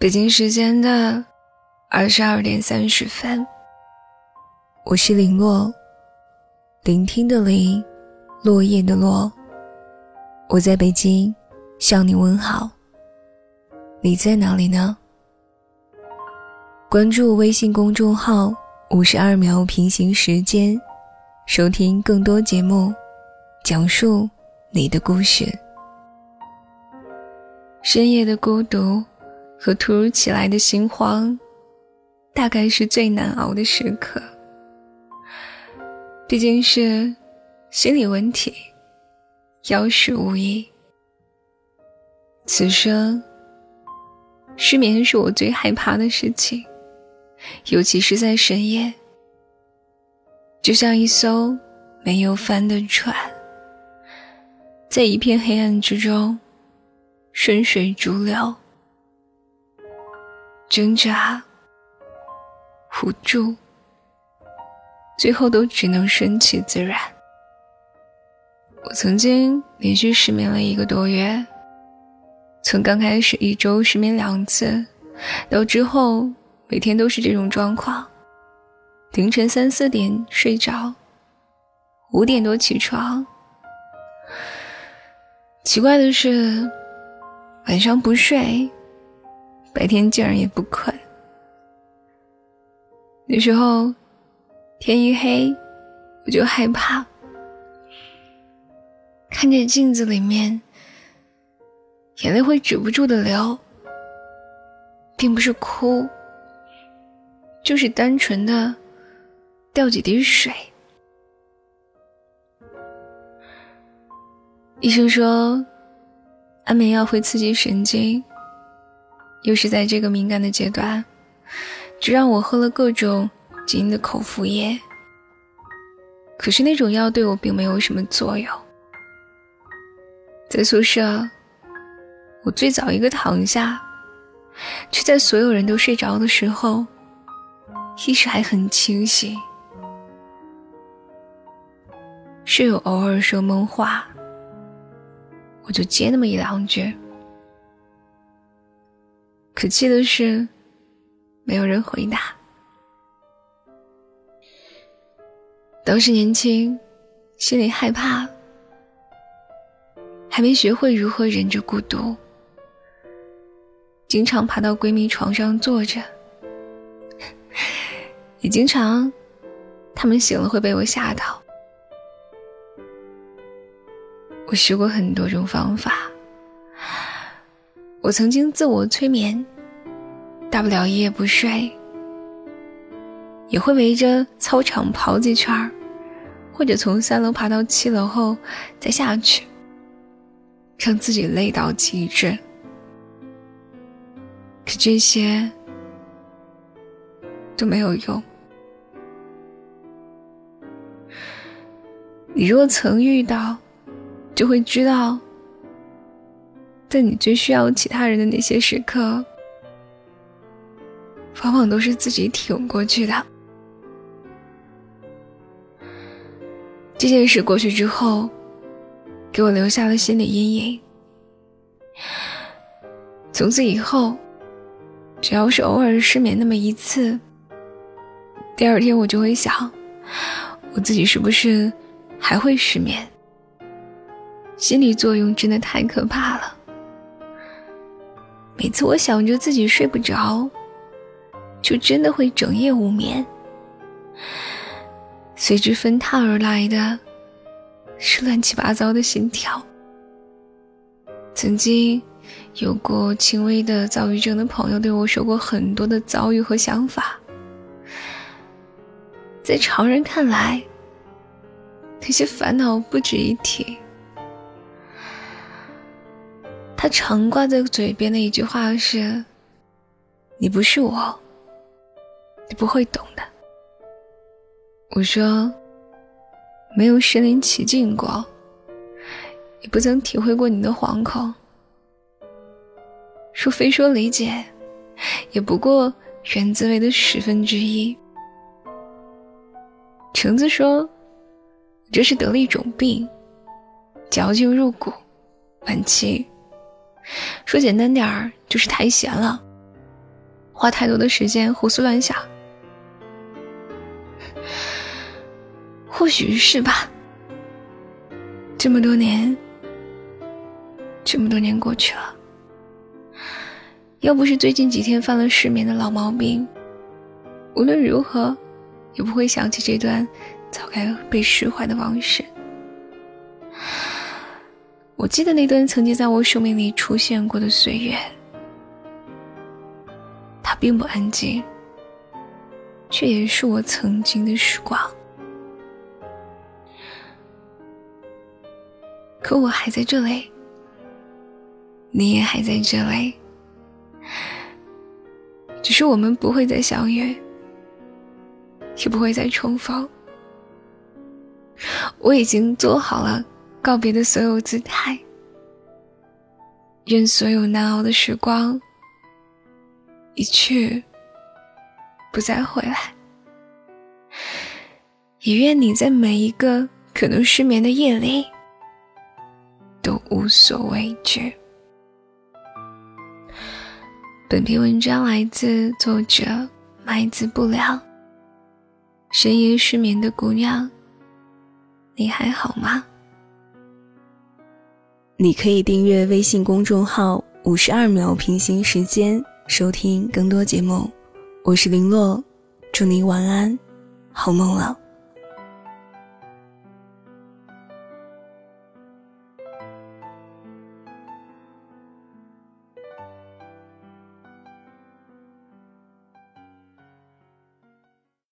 北京时间的二十二点三十分，我是林落，聆听的林，落叶的落。我在北京向你问好，你在哪里呢？关注微信公众号“五十二秒平行时间”，收听更多节目，讲述你的故事。深夜的孤独。和突如其来的心慌，大概是最难熬的时刻。毕竟是心理问题，要事无益。此生失眠是我最害怕的事情，尤其是在深夜。就像一艘没有帆的船，在一片黑暗之中，顺水逐流。挣扎、无助，最后都只能顺其自然。我曾经连续失眠了一个多月，从刚开始一周失眠两次，到之后每天都是这种状况：凌晨三四点睡着，五点多起床。奇怪的是，晚上不睡。白天竟然也不困。有时候天一黑，我就害怕，看着镜子里面，眼泪会止不住的流，并不是哭，就是单纯的掉几滴水。医生说，安眠药会刺激神经。又是在这个敏感的阶段，就让我喝了各种金的口服液。可是那种药对我并没有什么作用。在宿舍，我最早一个躺下，却在所有人都睡着的时候，意识还很清醒。室友偶尔说梦话，我就接那么一两句。可气的是，没有人回答。当时年轻，心里害怕，还没学会如何忍着孤独，经常爬到闺蜜床上坐着，也经常，她们醒了会被我吓到。我试过很多种方法。我曾经自我催眠，大不了一夜不睡，也会围着操场跑几圈儿，或者从三楼爬到七楼后再下去，让自己累到极致。可这些都没有用。你若曾遇到，就会知道。在你最需要其他人的那些时刻，往往都是自己挺过去的。这件事过去之后，给我留下了心理阴影。从此以后，只要是偶尔失眠那么一次，第二天我就会想，我自己是不是还会失眠？心理作用真的太可怕了。每次我想着自己睡不着，就真的会整夜无眠。随之分沓而来的是乱七八糟的心跳。曾经有过轻微的躁郁症的朋友对我说过很多的遭遇和想法，在常人看来，那些烦恼不值一提。他常挂在嘴边的一句话是：“你不是我，你不会懂的。”我说：“没有身临其境过，也不曾体会过你的惶恐。说非说理解，也不过原滋味的十分之一。”橙子说：“这是得了一种病，矫情入骨，晚期。”说简单点儿，就是太闲了，花太多的时间胡思乱想。或许是吧。这么多年，这么多年过去了，要不是最近几天犯了失眠的老毛病，无论如何也不会想起这段早该被释怀的往事。我记得那段曾经在我生命里出现过的岁月，它并不安静，却也是我曾经的时光。可我还在这里，你也还在这里，只是我们不会再相遇，也不会再重逢。我已经做好了告别的所有姿态，愿所有难熬的时光一去不再回来，也愿你在每一个可能失眠的夜里。都无所畏惧。本篇文章来自作者麦子不良。深夜失眠的姑娘，你还好吗？你可以订阅微信公众号“五十二秒平行时间”，收听更多节目。我是林洛，祝你晚安，好梦了。